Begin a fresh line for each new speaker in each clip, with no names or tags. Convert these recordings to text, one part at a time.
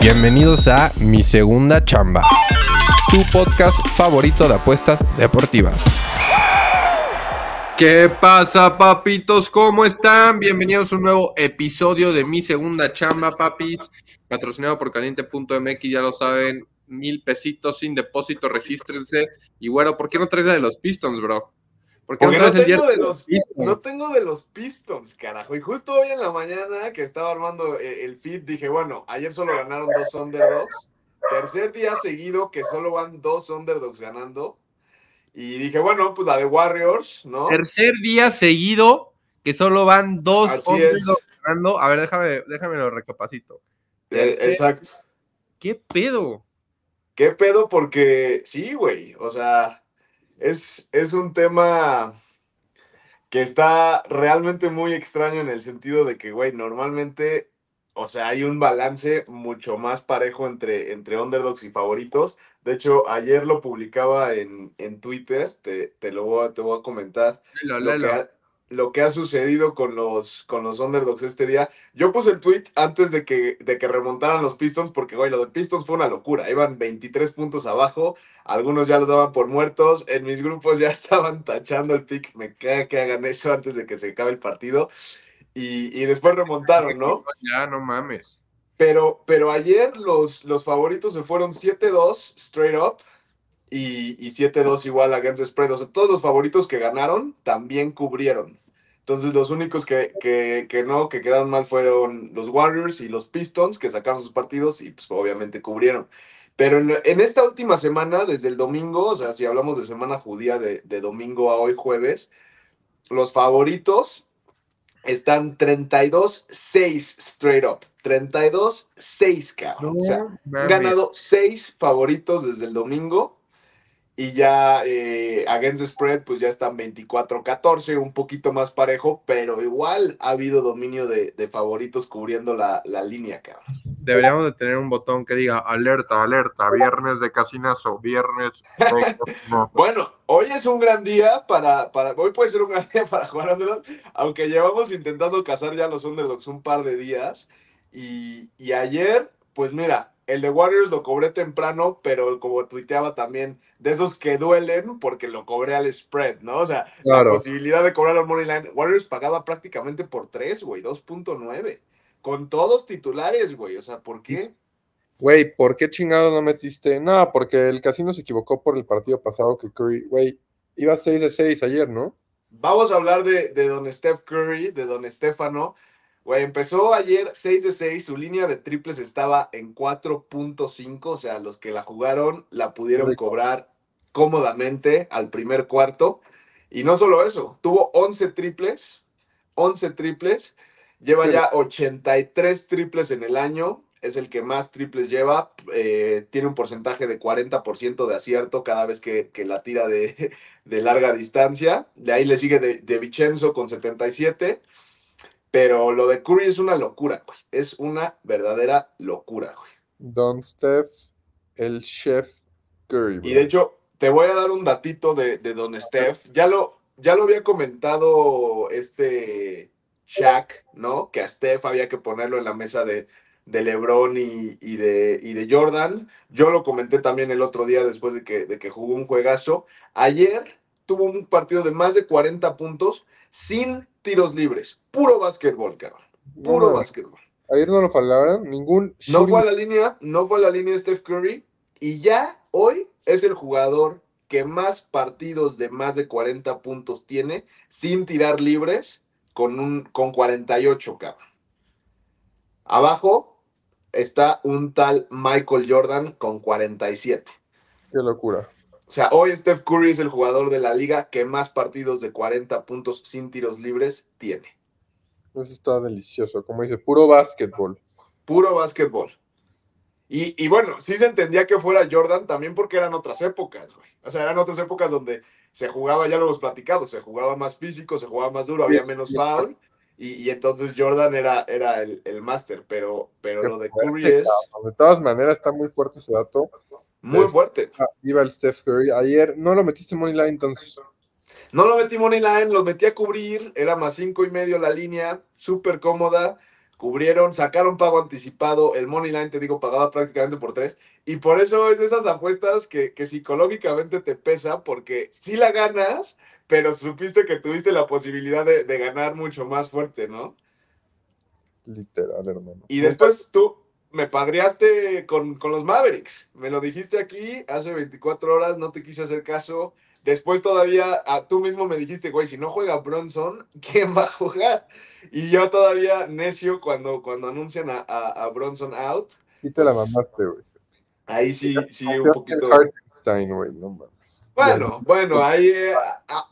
Bienvenidos a Mi Segunda Chamba, tu podcast favorito de apuestas deportivas. ¿Qué pasa, papitos? ¿Cómo están? Bienvenidos a un nuevo episodio de Mi Segunda Chamba, papis. Patrocinado por caliente.mx, ya lo saben, mil pesitos sin depósito, regístrense. Y bueno, ¿por qué no traes la de los Pistons, bro?
Porque, no, tengo de los, Pistons. no tengo de los Pistons, carajo. Y justo hoy en la mañana que estaba armando eh, el feed, dije, bueno, ayer solo ganaron dos underdogs. Tercer día seguido que solo van dos underdogs ganando. Y dije, bueno, pues la de Warriors, ¿no?
Tercer día seguido que solo van dos underdogs ganando. A ver, déjame, déjame lo recapacito.
Eh, exacto.
¿Qué pedo?
¿Qué pedo? Porque sí, güey. O sea, es, es un tema que está realmente muy extraño en el sentido de que, güey, normalmente, o sea, hay un balance mucho más parejo entre, entre underdogs y favoritos. De hecho, ayer lo publicaba en, en Twitter, te, te, lo voy a, te voy a comentar. Lo, lo que ha sucedido con los, con los underdogs este día. Yo puse el tweet antes de que, de que remontaran los Pistons, porque, güey, lo de Pistons fue una locura. Iban 23 puntos abajo, algunos ya los daban por muertos. En mis grupos ya estaban tachando el pick. Me caga que hagan eso antes de que se acabe el partido. Y, después remontaron, ¿no?
Ya, no mames.
Pero, pero ayer los, los favoritos se fueron 7-2 straight up y, y 7-2 igual against spread. O sea, todos los favoritos que ganaron también cubrieron. Entonces, los únicos que, que, que, no, que quedaron mal fueron los Warriors y los Pistons, que sacaron sus partidos y, pues, obviamente cubrieron. Pero en, en, esta última semana, desde el domingo, o sea, si hablamos de semana judía de, de domingo a hoy jueves, los favoritos están 32-6 straight up. 32-6, cabrón. o sea, han ganado 6 favoritos desde el domingo y ya eh, against the spread, pues ya están 24-14, un poquito más parejo, pero igual ha habido dominio de, favoritos cubriendo la, línea, cabrón.
Deberíamos de tener un botón que diga alerta, alerta, viernes de casinazo, viernes.
bueno, hoy es un gran día para, para, hoy puede ser un gran día para jugar underdogs, aunque llevamos intentando cazar ya los underdogs un par de días. Y, y ayer, pues mira, el de Warriors lo cobré temprano, pero como tuiteaba también, de esos que duelen porque lo cobré al spread, ¿no? O sea, la posibilidad de cobrar al money line. Warriors pagaba prácticamente por 3, güey, 2.9. Con todos titulares, güey. O sea, ¿por qué?
Güey, ¿por qué chingado no metiste? No, porque el casino se equivocó por el partido pasado que Curry, güey, iba 6 de 6 ayer, ¿no?
Vamos a hablar de, de don Steph Curry, de don Stefano. Güey, empezó ayer 6 de 6, su línea de triples estaba en 4.5, o sea, los que la jugaron la pudieron cobrar cómodamente al primer cuarto. Y no solo eso, tuvo 11 triples, 11 triples, lleva ya 83 triples en el año, es el que más triples lleva, eh, tiene un porcentaje de 40% de acierto cada vez que, la tira de, larga distancia. De ahí le sigue de, de Vincenzo con 77. Pero lo de Curry es una locura, güey. Es una verdadera locura, güey.
Don Steph, el chef Curry.
Y de hecho, te voy a dar un datito de, Don Steph. Ya lo, ya lo había comentado este Shaq, ¿no? Que a Steph había que ponerlo en la mesa de, de LeBron y, de, y de Jordan. Yo lo comenté también el otro día después de que, de que jugó un juegazo. Ayer tuvo un partido de más de 40 puntos sin tiros libres. Puro básquetbol, cabrón. Puro básquetbol.
Ayer no lo falaron, ningún.
No fue a la línea, no fue a la línea Steph Curry. Y ya hoy es el jugador que más partidos de más de 40 puntos tiene sin tirar libres con, un, con 48, cabrón. Abajo está un tal Michael Jordan con 47.
Qué locura.
O sea, hoy Steph Curry es el jugador de la liga que más partidos de 40 puntos sin tiros libres tiene.
Eso está delicioso, como dice, puro básquetbol.
Puro básquetbol. Y, y bueno, sí se entendía que fuera Jordan también porque eran otras épocas, güey. O sea, eran otras épocas donde se jugaba, ya lo hemos platicado, se jugaba más físico, se jugaba más duro, había menos foul. Y, y entonces Jordan era, era el, el máster, pero, pero
Qué
lo de
fuerte,
Curry es.
De todas maneras, está muy fuerte ese dato.
Muy
Es-
fuerte.
Ah, Iba el Steph Curry. Ayer no lo metiste en Money Line, entonces.
No lo metí money line, los metí a cubrir, era más cinco y medio la línea, súper cómoda. Cubrieron, sacaron pago anticipado, el money line, te digo, pagaba prácticamente por tres. Y por eso es de esas apuestas que, que psicológicamente te pesa, porque sí la ganas, pero supiste que tuviste la posibilidad de, de ganar mucho más fuerte, ¿no?
Literal, hermano.
Y después tú me padreaste con, con los Mavericks. Me lo dijiste aquí hace 24 horas, no te quise hacer caso. Después todavía ah, tú mismo me dijiste, güey, si no juega Bronson, ¿quién va a jugar? Y yo todavía necio cuando, cuando anuncian a, a- a Bronson out.
Sí te la mamaste, güey.
Ahí sí, sí, un poquito.
Hartenstein, güey, no mames.
Bueno, bueno, ahí eh,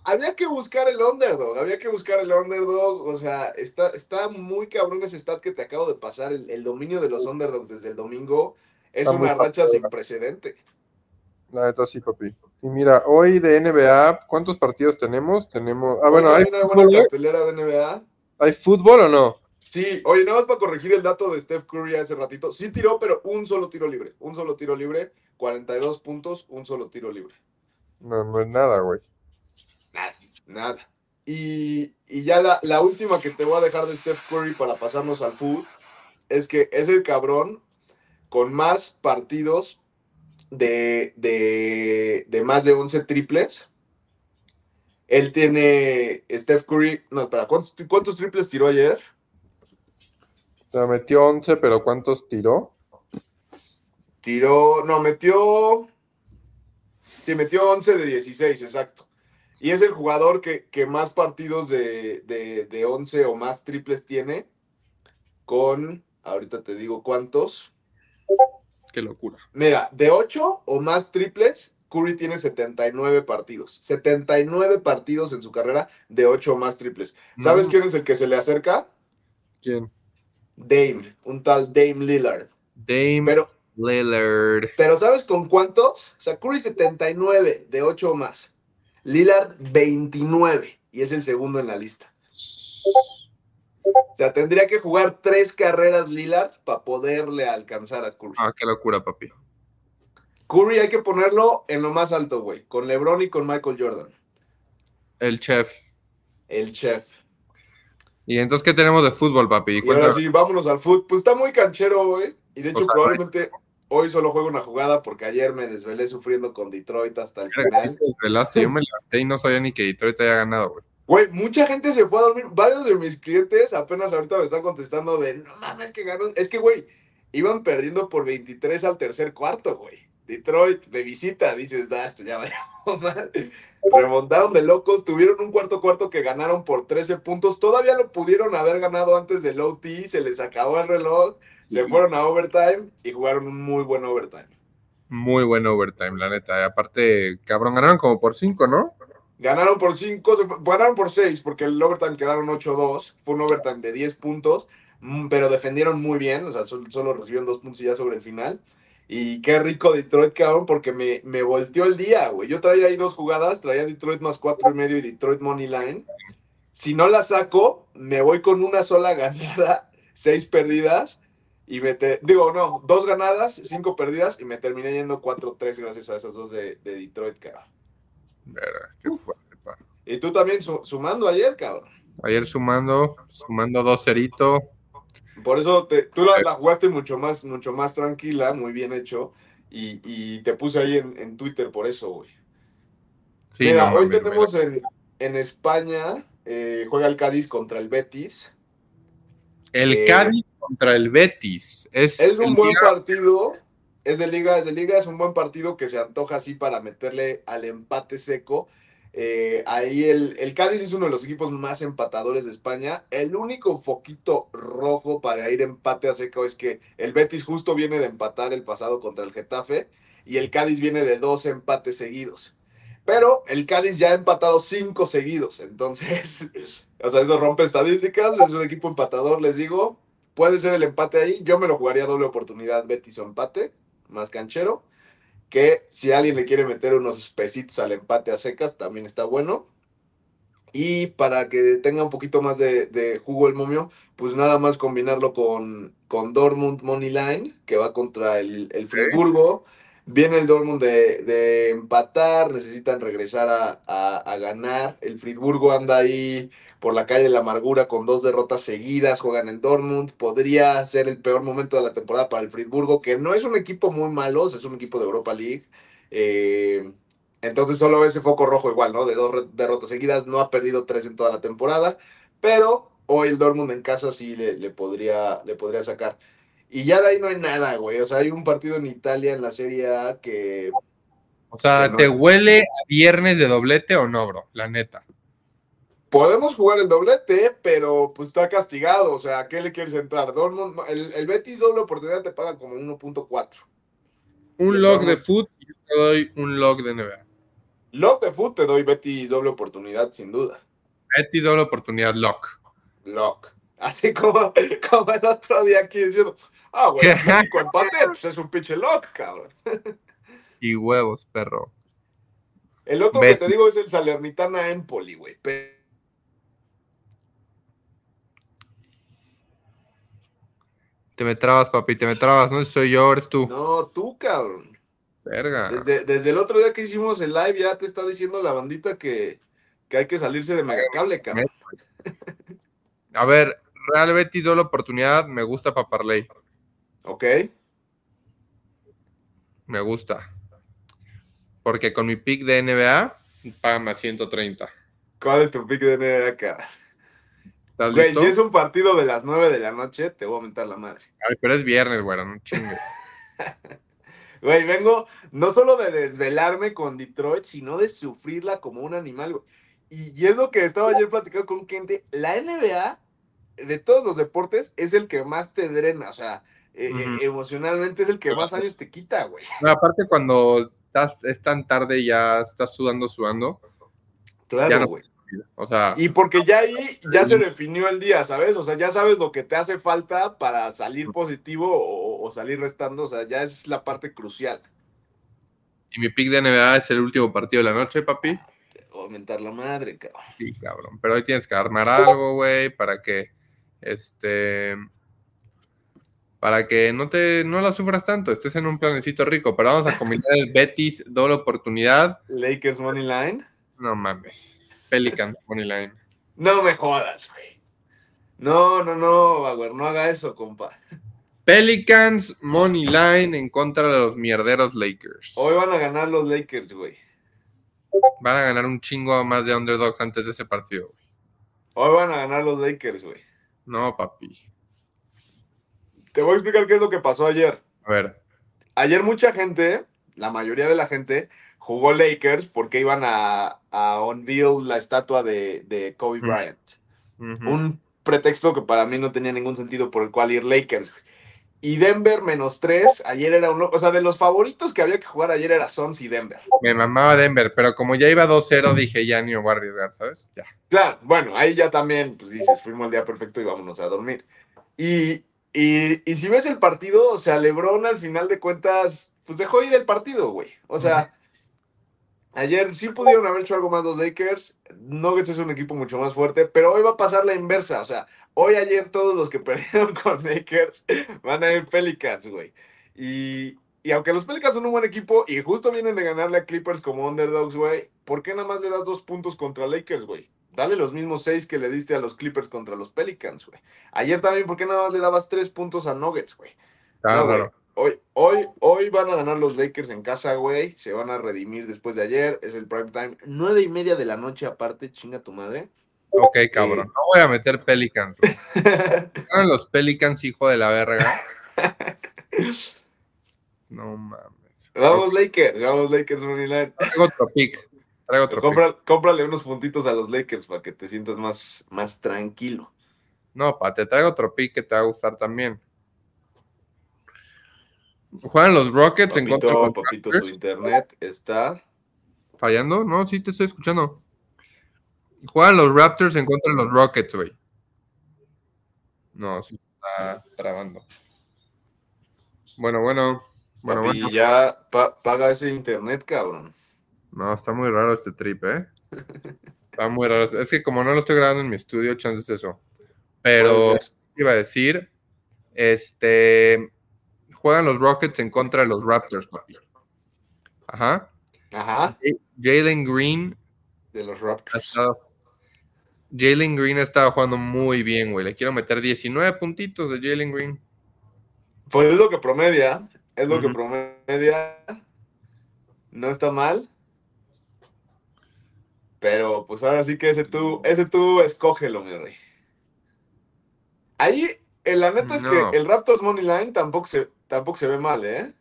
había que buscar el underdog, había que buscar el underdog, o sea, está, está muy cabrón ese stat que te acabo de pasar, el, el dominio de los underdogs desde el domingo, es
Está
una racha sin precedente.
La neta sí, papi. Y mira, hoy de NBA, ¿cuántos partidos tenemos? Tenemos. Ah, bueno, ¿hay
hay buena
fútbol, eh?
cartelera de NBA.
¿Hay fútbol o no?
Sí, oye, nada más para corregir el dato de Steph Curry hace ratito, sí tiró, pero un solo tiro libre, un solo tiro libre, 42 puntos, un solo tiro libre.
No, no es nada, güey.
Nada, nada. Y, y ya la, la última que te voy a dejar de Steph Curry para pasarnos al foot es que es el cabrón con más partidos de, de, de más de 11 triples. Él tiene Steph Curry. No, espera, ¿cuántos, cuántos triples tiró ayer?
Se metió 11, pero ¿cuántos tiró?
Tiró, no, metió. Sí, metió 11 de 16, exacto. Y es el jugador que, que más partidos de, de, de 11 o más triples tiene. Con, ahorita te digo cuántos.
Qué locura.
Mira, de 8 o más triples, Curry tiene 79 partidos. 79 partidos en su carrera de 8 o más triples. ¿Sabes
Mm.
quién es el que se le acerca?
¿Quién?
Dame, un tal Dame Lillard.
Dame
Pero,
Lillard.
pero ¿sabes con cuántos? O sea, Curry 79 de 8 o más. Lillard 29 y es el segundo en la lista. O sea, tendría que jugar tres carreras Lillard para poderle alcanzar a Curry.
Ah, qué locura, papi.
Curry hay que ponerlo en lo más alto, güey. Con LeBron y con Michael Jordan.
El chef.
El chef.
¿Y entonces qué tenemos de fútbol, papi?
Y ahora sí, vámonos al fútbol. Pues está muy canchero, güey. Y de hecho,
O sea,
probablemente hoy solo juego una jugada porque ayer me desvelé sufriendo con Detroit hasta el final.
te desvelaste. Yo me levanté y no sabía ni que Detroit haya ganado, güey.
Güey, mucha gente se fue a dormir. Varios de mis clientes apenas ahorita me están contestando de no mames que ganó. Es que, güey, iban perdiendo por 23 al tercer cuarto, güey. Detroit de visita, dices, da, esto ya valió madre". Remontaron de locos, tuvieron un cuarto cuarto que ganaron por 13 puntos. Todavía lo pudieron haber ganado antes del OT, se les acabó el reloj, se fueron a overtime y jugaron un muy buen overtime.
Muy buen overtime, la neta. Aparte, cabrón, ganaron como por 5, ¿no?
Ganaron por 5, ganaron por 6 porque el overtime quedaron 8-2. Fue un overtime de 10 puntos, mm, pero defendieron muy bien. O sea, sol- solo, recibieron dos puntos y ya sobre el final. Y qué rico Detroit, cabrón, porque me, me volteó el día, güey. Yo traía ahí dos jugadas, traía Detroit más cuatro y medio y Detroit Money Line. Si no la saco, me voy con una sola ganada, seis perdidas. Y me te- digo, no, dos ganadas, cinco perdidas y me terminé yendo 4-3 gracias a esas dos de, de Detroit, cabrón.
Verga, qué fuerte, pa.
Y tú también su- sumando ayer, cabrón.
Ayer sumando, sumando dos cerito.
Por eso te, tú la, la jugaste mucho más, mucho más tranquila, muy bien hecho. Y, y te puse ahí en, en Twitter por eso, güey.
Sí,
Mira,
no
hoy tenemos en, en España, eh, juega el Cádiz contra el Betis.
El
eh,
Cádiz contra el Betis. Es,
Es un buen
día-
partido. Es de liga, es de liga, es un buen partido que se antoja así para meterle al empate seco. Eh, ahí el, el Cádiz es uno de los equipos más empatadores de España. El único foquito rojo para ir empate a seco es que el Betis justo viene de empatar el pasado contra el Getafe y el Cádiz viene de dos empates seguidos. Pero el Cádiz ya ha empatado cinco seguidos. Entonces, o sea, eso rompe estadísticas. Es un equipo empatador, les digo. puede ser el empate ahí. Yo me lo jugaría doble oportunidad, Betis o empate, más canchero. Que si alguien le quiere meter unos pesitos al empate a secas, también está bueno. Y para que tenga un poquito más de, de jugo el momio, pues nada más combinarlo con, con Dortmund Money Line, que va contra el, el Friburgo. Viene el Dortmund de, empatar, necesitan regresar a, ganar. El Friburgo anda ahí por la calle de la amargura con dos derrotas seguidas, juegan en Dortmund. Podría ser el peor momento de la temporada para el Friburgo, que no es un equipo muy malo, es un equipo de Europa League. Eh, entonces solo ese foco rojo igual, ¿no? De dos derrotas seguidas, no ha perdido tres en toda la temporada, pero hoy el Dortmund en casa sí le podría sacar. Y ya de ahí no hay nada, güey. O sea, hay un partido en Italia en la Serie A que...
O sea, ¿te huele a viernes de doblete o no, bro? La neta.
Podemos jugar el doblete, pero pues está castigado. O sea, ¿a qué le quieres entrar? Dortmund, el, el Betis doble oportunidad te paga como 1.4.
Un log de foot y yo te doy un log de NBA.
Log de foot te doy Betis doble oportunidad, sin duda.
Betis doble oportunidad, lock.
Lock. Así como, como el otro día aquí diciendo, ah, güey, México empate, pues es un pinche lock, cabrón.
Y huevos, perro.
El otro Betis. que te digo es el Salernitana Empoli, güey.
Te me trabas, papi, te me trabas, no soy yo, eres tú.
No, tú, cabrón.
Verga.
Desde, desde, el otro día que hicimos el live ya te está diciendo la bandita que, que hay que salirse de megacable, cabrón.
A ver, Real Betis doble oportunidad, me gusta para Parley.
Ok.
Me gusta. Porque con mi pick de NBA, paga a 130.
¿Cuál es tu pick de NBA, cara? Güey, si es un partido de las 9 de la noche, te voy a aumentar la madre.
Ay, pero es viernes, güey, no chingues.
Güey, vengo no solo de desvelarme con Detroit, sino de sufrirla como un animal, güey. Y, y es lo que estaba ayer platicando con gente. La NBA, de todos los deportes, es el que más te drena. O sea, eh, uh -huh. emocionalmente es el que más años te quita, güey.
No, aparte, cuando estás, es tan tarde y ya estás sudando, sudando.
Claro, güey.
No, o sea,
y porque ya ahí ya se definió el día, ¿sabes? O sea, ya sabes lo que te hace falta para salir positivo o, o salir restando. O sea, ya es la parte crucial.
Y mi pick de NBA es el último partido de la noche, papi.
A aumentar la madre, cabrón.
Sí, cabrón. Pero hoy tienes que armar algo, güey, para que este para que no te no la sufras tanto, estés en un planecito rico, pero vamos a combinar el Betis doble oportunidad.
Lakers money line.
No mames. Pelicans money line.
No me jodas, güey. No, no, no, güey, no haga eso, compa.
Pelicans money line en contra de los mierderos Lakers.
Hoy van a ganar los Lakers, güey.
Van a ganar un chingo más de underdogs antes de ese partido, güey.
Hoy van a ganar los Lakers, güey.
No, papi.
Te voy a explicar qué es lo que pasó ayer.
A ver.
Ayer mucha gente, la mayoría de la gente, jugó Lakers porque iban a, a unveil la estatua de, de Kobe Bryant. Uh -huh. Un pretexto que para mí no tenía ningún sentido por el cual ir Lakers. Y Denver menos tres, ayer era uno, o sea, de los favoritos que había que jugar ayer era Suns y Denver.
Me mamaba Denver, pero como ya iba 2-0, dije ya ni me voy a arriesgar, ¿sabes? Ya.
Claro, bueno, ahí ya también, pues dices, fuimos el día perfecto y vámonos a dormir. Y, y, y si ves el partido, o sea, Lebron al final de cuentas, pues dejó ir el partido, güey. O sea, ayer sí pudieron haber hecho algo más los Lakers. Nuggets es un equipo mucho más fuerte, pero hoy va a pasar la inversa. O sea, hoy, ayer, todos los que perdieron con Lakers van a ir Pelicans, güey. Y, y aunque los Pelicans son un buen equipo y justo vienen de ganarle a Clippers como underdogs, güey, ¿por qué nada más le das dos puntos contra Lakers, güey? Dale los mismos seis que le diste a los Clippers contra los Pelicans, güey. Ayer también, ¿por qué nada más le dabas tres puntos a Nuggets, güey?
Claro, no,
Hoy, hoy, hoy van a ganar los Lakers en casa, güey. Se van a redimir después de ayer. Es el prime time. Nueve y media de la noche aparte, chinga tu madre.
Ok, cabrón. No voy a meter Pelicans. los Pelicans, hijo de la verga. No mames.
Vamos Lakers, vamos Lakers Line.
Traigo otro pick. Traigo otro
Compra. Cómprale unos puntitos a los Lakers para que te sientas más, más tranquilo.
No, pa, te traigo otro pick que te va a gustar también. Juegan los Rockets
papito,
en contra de los
Papito, tu internet está
fallando. No, sí te estoy escuchando. Juegan los Raptors en contra de los Rockets, güey. No, sí, está trabando. Bueno, bueno. Bueno,
Papi,
bueno.
ya pa- paga ese internet, cabrón.
No, está muy raro este trip, ¿eh? Está muy raro. Es que como no lo estoy grabando en mi estudio, chances eso. Pero iba a decir, este, juegan los Rockets en contra de los Raptors, papi. Ajá.
Ajá,
Jalen Green
de los Raptors.
Jalen Green ha estado jugando muy bien, güey. Le quiero meter 19 puntitos de Jalen Green.
Pues es lo que promedia, es lo que promedia. No está mal. Pero pues ahora sí que ese tú, ese tú escógelo, mi rey. Ahí, eh, la neta es que el Raptors Money Line tampoco se, tampoco se ve mal, ¿eh?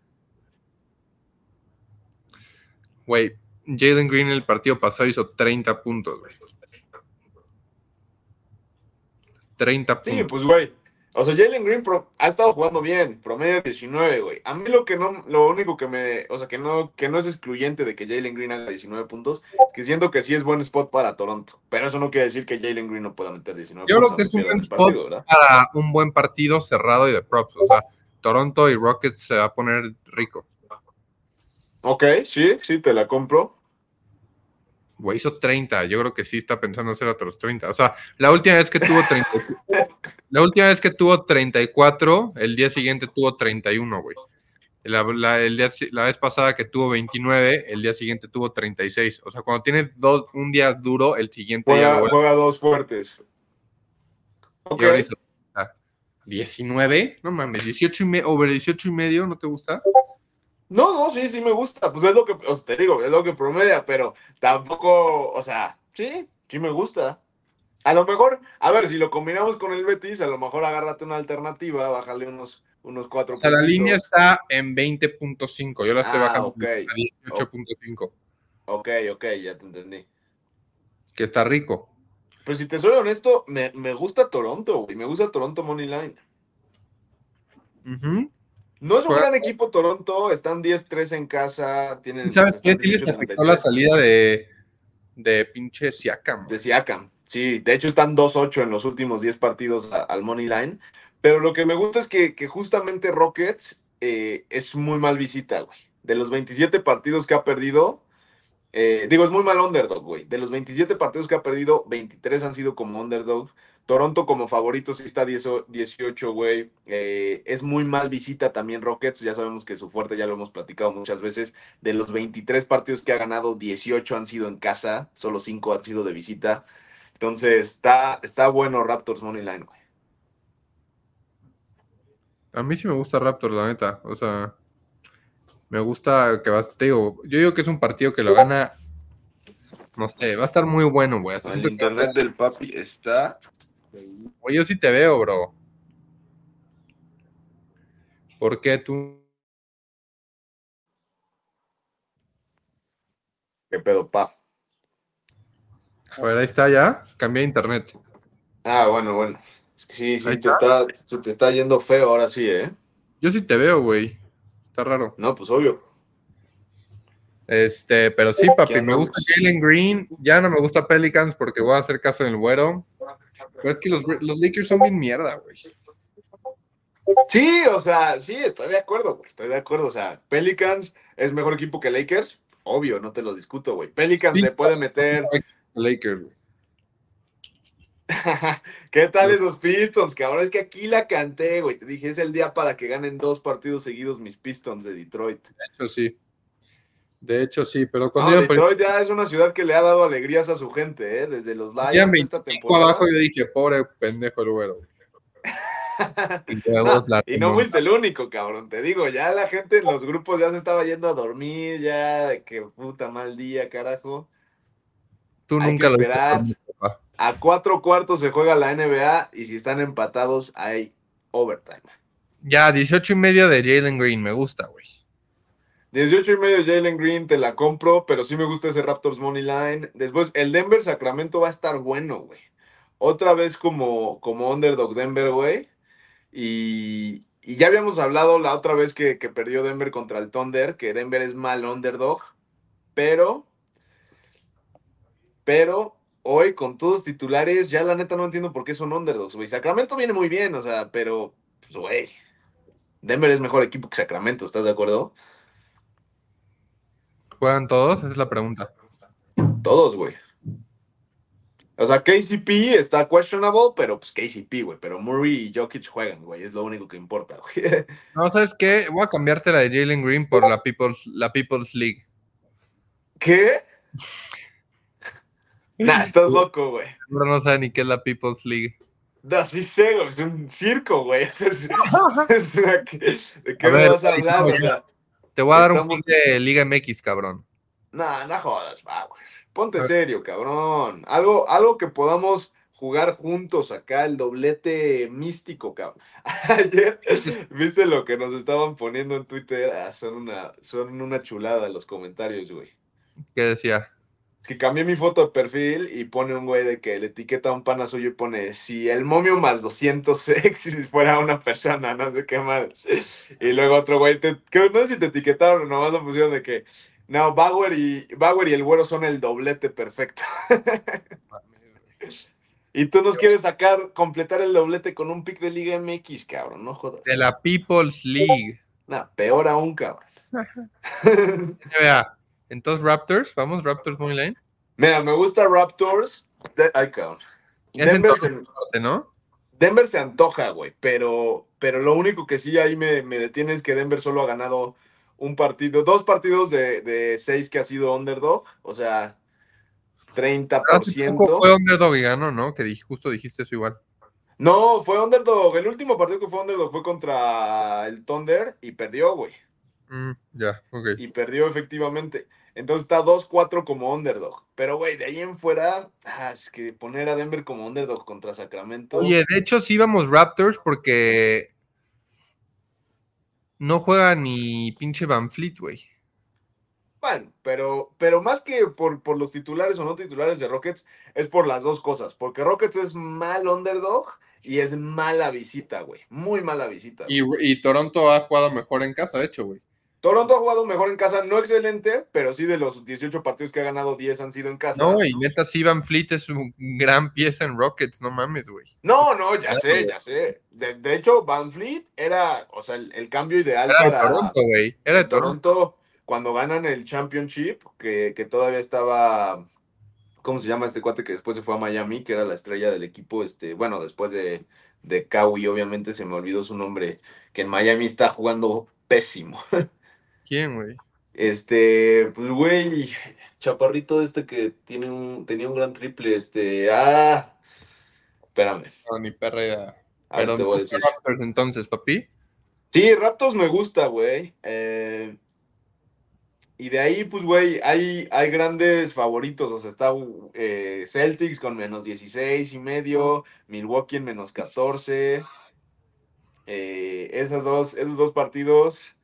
Güey, Jalen Green en el partido pasado hizo 30 puntos, güey. 30 puntos.
Sí, pues güey. O sea, Jalen Green pro- ha estado jugando bien, promedio 19, güey. A mí lo que no, lo único que me, o sea, que no, que no es excluyente de que Jalen Green haga 19 puntos, que siento que sí es buen spot para Toronto. Pero eso no quiere decir que Jalen Green no pueda meter 19
Yo creo
puntos.
que es un buen spot. para un buen partido cerrado y de props. O sea, Toronto y Rockets se va a poner rico.
Ok, sí, sí, te la compro.
Güey, hizo 30. Yo creo que sí está pensando hacer otros 30. O sea, la última vez que tuvo 30, la última vez que tuvo 34, el día siguiente tuvo 31, güey. La, la- el día- la vez pasada que tuvo 29, el día siguiente tuvo 36. O sea, cuando tiene dos, un día duro, el siguiente
Juega, juega dos fuertes. Ok.
y ahora hizo, ah, 19, no mames, 18 y medio, over 18 y medio, ¿no te gusta?
No, no, sí, sí me gusta. Pues es lo que, o sea, te digo, es lo que promedia, pero tampoco, o sea, sí, sí me gusta. A lo mejor, a ver, si lo combinamos con el Betis, a lo mejor agárrate una alternativa, bájale unos, unos cuatro
O sea, la línea está en 20.5, yo la estoy
Ah,
bajando
ok.
a 18.5,
Ok, ok, ya te entendí.
que está rico.
Pero si te soy honesto, me, me gusta Toronto, güey. Me gusta Toronto Money Line. No es un gran equipo Toronto, están 10-3 en casa, tienen...
¿Y ¿Sabes qué? Sí les
18-33.
afectó la salida de, de pinche Siakam.
de Siakam. Sí, de hecho están 2-8 en los últimos 10 partidos a- al Money Line. Pero lo que me gusta es que, que justamente Rockets eh, es muy mal visita, güey. De los 27 partidos que ha perdido, eh, digo, es muy mal underdog, güey. De los 27 partidos que ha perdido, 23 han sido como underdog. Toronto como favorito sí está 10 18, güey. Eh, es muy mal visita también Rockets. Ya sabemos que su fuerte ya lo hemos platicado muchas veces. De los 23 partidos que ha ganado, 18 han sido en casa, solo 5 han sido de visita. Entonces, está, está bueno Raptors Money Line, güey.
A mí sí me gusta Raptors, la neta. O sea, me gusta que vas, te digo, yo digo que es un partido que lo gana, no sé, va a estar muy bueno, güey.
El internet del papi está.
Güey, yo sí te veo, bro. ¿Por qué tú?
¿Qué pedo, pa?
A ver, ahí está ya. Cambié de internet.
Ah, bueno, bueno. Es que sí, sí, te está, se te está yendo feo ahora sí, ¿eh?
Yo sí te veo, güey. Está raro.
No, pues obvio.
Este, pero sí, papi, me gusta Jalen Green. Ya no me gusta Pelicans porque voy a hacer caso en el güero. Pero es que los, los Lakers son bien mierda, güey.
Sí, o sea, sí, estoy de acuerdo, güey. Estoy de acuerdo. O sea, Pelicans es mejor equipo que Lakers. Obvio, no te lo discuto, güey. Pelicans
Sí.
le puede meter.
Lakers, güey.
¿Qué tal esos Pistons? Que ahora es que aquí la canté, güey. Te dije, es el día para que ganen dos partidos seguidos mis Pistons de Detroit.
De hecho, sí. De hecho, sí, pero
No,
cuando iban
Detroit ya es una ciudad que le ha dado alegrías a su gente, ¿eh? Desde los Lions esta
25
temporada.
abajo, yo dije, pobre pendejo el güero.
No, y no fuiste el único, cabrón. Te digo, ya la gente en los grupos ya se estaba yendo a dormir, ya de que puta mal día, carajo.
Tú
hay
nunca
que
lo
esperar. A cuatro cuartos se juega la NBA y si están empatados hay overtime.
Ya, 18 y medio de Jalen Green, me gusta, güey.
18 y medio Jalen Green, te la compro, pero sí me gusta ese Raptors Money Line. Después, el Denver Sacramento va a estar bueno, güey. Otra vez como, como underdog Denver, güey. Y, y ya habíamos hablado la otra vez que, que perdió Denver contra el Thunder, que Denver es mal underdog, pero, pero hoy con todos titulares, ya la neta no entiendo por qué son underdogs, güey. Sacramento viene muy bien, o sea, pero, pues, güey. Denver es mejor equipo que Sacramento, ¿estás de acuerdo?
¿Juegan todos? Esa es la pregunta.
Todos, güey. O sea, KCP está questionable, pero pues KCP, güey. Pero Murray y Jokic juegan, güey. Es lo único que importa, güey.
No, ¿sabes qué? Voy a cambiarte la de Jalen Green por la People's, la People's League.
¿Qué? Nah, estás loco, güey.
Ahora no sabe ni qué es la People's League.
No, sí sé, güey. Es un circo, güey. ¿De qué
A
me
ver,
vas a hablar? O sea,
Te voy a dar un pick de Liga MX, cabrón.
nah, no jodas, va, güey. Ponte serio, cabrón. Algo, algo que podamos jugar juntos acá, el doblete místico, cabrón. Ayer, ¿viste lo que nos estaban poniendo en Twitter? Ah, son una, son una chulada los comentarios, güey.
¿Qué decía?
Que cambié mi foto de perfil y pone un güey de que le etiqueta a un pana suyo y pone si el momio más 200 ex si fuera una persona, no sé qué más. Y luego otro güey, te, que no sé si te etiquetaron o nomás lo pusieron de que no, Bauer y, Bauer y el güero son el doblete perfecto. Y tú nos quieres sacar, completar el doblete con un pick de Liga MX, cabrón, no jodas.
De la People's League.
Nah, peor aún, cabrón.
Entonces, Raptors. Vamos, Raptors Money Line.
Mira, me gusta Raptors. De- ay, cabrón.
Es
Denver se-
¿no?
Denver se antoja, güey, pero, pero lo único que sí ahí me, me detiene es que Denver solo ha ganado un partido, dos partidos de, de seis que ha sido underdog, o sea,
Hace
30%.
poco fue underdog y ganó, ¿no? Que justo dijiste eso igual.
No, fue underdog. El último partido que fue underdog fue contra el Thunder y perdió, güey.
Mm, ya, ok.
Y perdió efectivamente. Entonces está 2-4 como underdog. Pero, güey, de ahí en fuera, ah, es que poner a Denver como underdog contra Sacramento.
Oye, de hecho sí vamos Raptors porque no juega ni pinche Van Fleet, güey.
Bueno, pero, pero más que por, por los titulares o no titulares de Rockets, es por las dos cosas. Porque Rockets es mal underdog y es mala visita, güey. Muy mala visita.
Y, y Toronto ha jugado mejor en casa, de hecho, güey.
Toronto ha jugado mejor en casa, no excelente, pero sí de los 18 partidos que ha ganado, 10 han sido en casa.
No, y neta, sí, Van Fleet es un gran pieza en Rockets, no mames, güey.
No, no, ya sé, ya sé. De, de hecho, Van Fleet era, o sea, el, el cambio ideal
Era
para
Toronto, güey. Era de Toronto.
Toronto cuando ganan el Championship, que, que todavía estaba, ¿cómo se llama este cuate que después se fue a Miami, que era la estrella del equipo, este, bueno, después de, de Kawhi, obviamente se me olvidó su nombre, que en Miami está jugando pésimo.
¿Quién, güey?
Este, pues güey, chaparrito este que tiene un, tenía un gran triple, este, ah, espérame,
No, ni perra
ahora
Pero
te voy a decir.
Raptors entonces, papi.
Sí, Raptors me gusta, güey. Eh, y de ahí, pues, güey, hay, hay grandes favoritos. O sea, está eh, Celtics con menos 16 y medio, Milwaukee en menos 14. Eh, esas dos, esos dos partidos,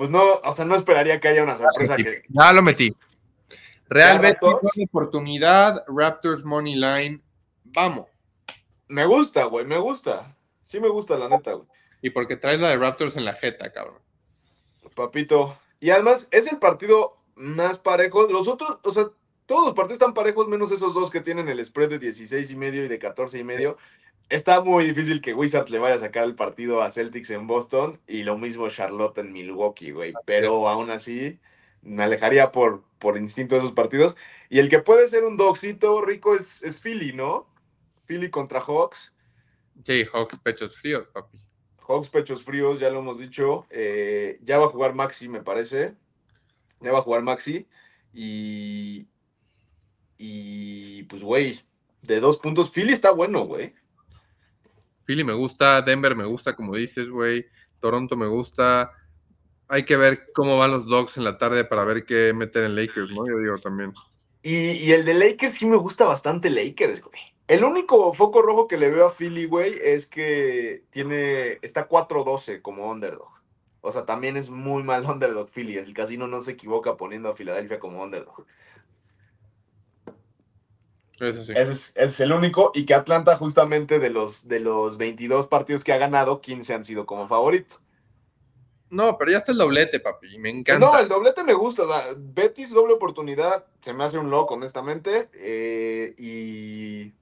pues no, o sea, no esperaría que haya una sorpresa que.
Ya lo metí. Real
¿Ya,
Betis, oportunidad. Raptors Money Line. Vamos.
Me gusta, güey, me gusta. Sí me gusta, la neta, güey.
Y porque traes la de Raptors en la jeta, cabrón.
Papito. Y además es el partido más parejo. Los otros, o sea, todos los partidos están parejos, menos esos dos que tienen el spread de 16 y medio y de 14 y medio. Está muy difícil que Wizards le vaya a sacar el partido a Celtics en Boston y lo mismo Charlotte en Milwaukee, güey. Pero aún así, me alejaría por, por instinto de esos partidos. Y el que puede ser un dogcito rico es, es Philly, ¿no? Philly contra Hawks.
Sí, Hawks pechos fríos, papi.
Hawks pechos fríos, ya lo hemos dicho. Eh, ya va a jugar Maxi, me parece. Ya va a jugar Maxi. Y. Y pues, güey, de dos puntos. Philly está bueno, güey.
Philly me gusta, Denver me gusta, como dices, güey. Toronto me gusta. Hay que ver cómo van los Dogs en la tarde para ver qué meter en Lakers, ¿no? Yo digo también.
Y, y el de Lakers sí me gusta bastante Lakers, güey. El único foco rojo que le veo a Philly, güey, es que tiene. Está 4-12 como underdog. O sea, también es muy mal underdog Philly. El casino no se equivoca poniendo a Filadelfia como underdog.
Eso sí.
Ese es, es el único. Y que Atlanta, justamente de los, de los 22 partidos que ha ganado, 15 han sido como favorito.
No, pero ya está el doblete, papi. Me encanta.
No, el doblete me gusta. Betis, doble oportunidad, se me hace un loco, honestamente. eh, y,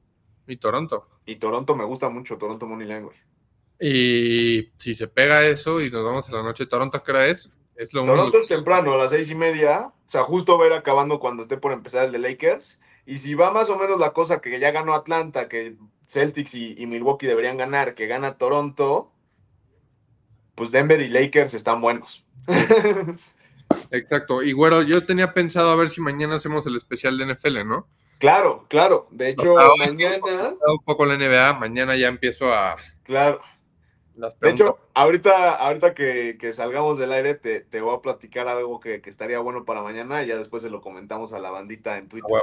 Y Toronto.
y Toronto me gusta mucho, Toronto Money güey.
Y si se pega eso y nos vamos a la noche, ¿Toronto qué hora es? Es lo
Toronto
único.
es temprano, a las seis y media. O sea, justo va a ir acabando cuando esté por empezar el de Lakers. Y si va más o menos la cosa que ya ganó Atlanta, que Celtics y, y Milwaukee deberían ganar, que gana Toronto, pues Denver y Lakers están buenos.
Exacto. Y güero, yo tenía pensado a ver si mañana hacemos el especial de NFL, ¿no?
claro, claro. De hecho,
que
mañana,
Un poco la NBA, mañana ya empiezo a
claro.
las
De hecho, ahorita, ahorita que, que salgamos del aire, te, te voy a platicar algo que, que estaría bueno para mañana y ya después se lo comentamos a la bandita en Twitter.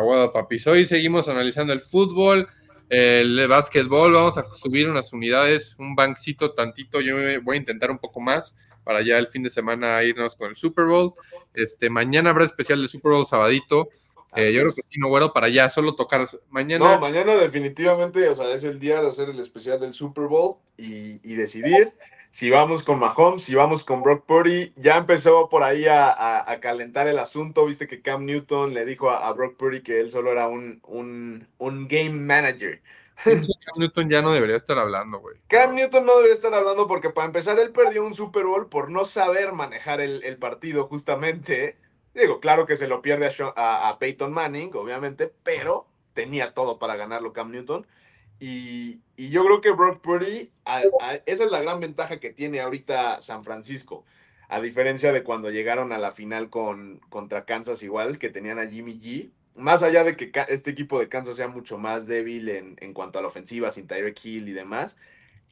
Huevo, papis. Hoy seguimos analizando el fútbol, el básquetbol. Vamos a subir unas unidades, un bancito tantito. Yo voy a intentar un poco más para ya el fin de semana irnos con el Super Bowl. Este, mañana habrá especial del Super Bowl sabadito. Eh, yo creo que sí, no, güero, para ya solo tocar mañana.
No, mañana definitivamente, o sea, es el día de hacer el especial del Super Bowl y, y decidir si vamos con Mahomes, si vamos con Brock Purdy. Ya empezó por ahí a, a- a calentar el asunto, viste que Cam Newton le dijo a, a Brock Purdy que él solo era un, un, un game manager.
Cam Newton ya no debería estar hablando, güey.
Cam Newton no debería estar hablando porque para empezar él perdió un Super Bowl por no saber manejar el, el partido justamente. Digo, claro que se lo pierde a, Sha- a- a Peyton Manning, obviamente, pero tenía todo para ganarlo Cam Newton. Y, y yo creo que Brock Purdy, a- a- esa es la gran ventaja que tiene ahorita San Francisco. A diferencia de cuando llegaron a la final con, contra Kansas igual, que tenían a Jimmy G. Más allá de que este equipo de Kansas sea mucho más débil en, en cuanto a la ofensiva, sin Tyreek Hill y demás,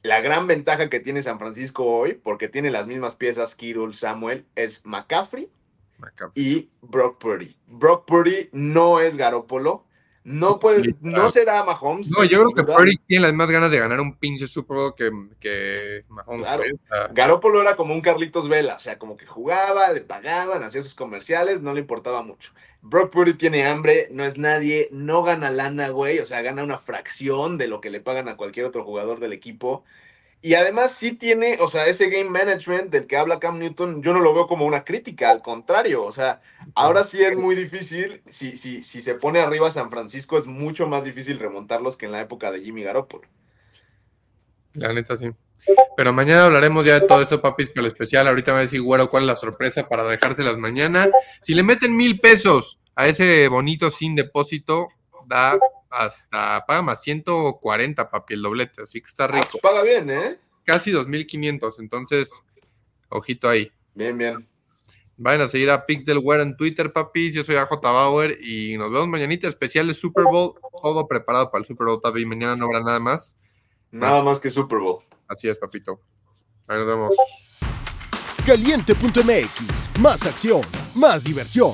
la gran ventaja que tiene San Francisco hoy, porque tiene las mismas piezas Kittle, Samuel, es McCaffrey
Acá.
y Brock Purdy. Brock Purdy no es Garópolo, no puede, no será Mahomes.
No, yo creo que. Purdy tiene las más ganas de ganar un pinche Super Bowl que, que Mahomes.
Claro. Garópolo era como un Carlitos Vela, o sea, como que jugaba, le pagaban, hacía sus comerciales, no le importaba mucho. Brock Purdy tiene hambre, no es nadie, no gana lana, güey, o sea, gana una fracción de lo que le pagan a cualquier otro jugador del equipo. Y además sí tiene, o sea, ese game management del que habla Cam Newton, yo no lo veo como una crítica, al contrario, o sea, ahora sí es muy difícil, si, si, si se pone arriba San Francisco es mucho más difícil remontarlos que en la época de Jimmy Garoppolo.
La neta sí. Pero mañana hablaremos ya de todo eso, papis, pero especial. Ahorita va a decir, güero, cuál es la sorpresa para dejárselas mañana. Si le meten mil pesos a ese bonito sin depósito, da hasta, paga más 140, papi, el doblete. Así que está
Ah,
rico.
pues paga bien, ¿eh?
Casi 2.500. Entonces, ojito ahí.
Bien, bien.
Vayan a seguir a Pix del Wear en Twitter, papis. Yo soy AJ Bauer y nos vemos mañanita. Especial de Super Bowl. Todo preparado para el Super Bowl, papi. Mañana no habrá nada más.
Nada más que Super Bowl.
Así es, papito. Ahí nos vemos.
Caliente.mx, más acción, más diversión.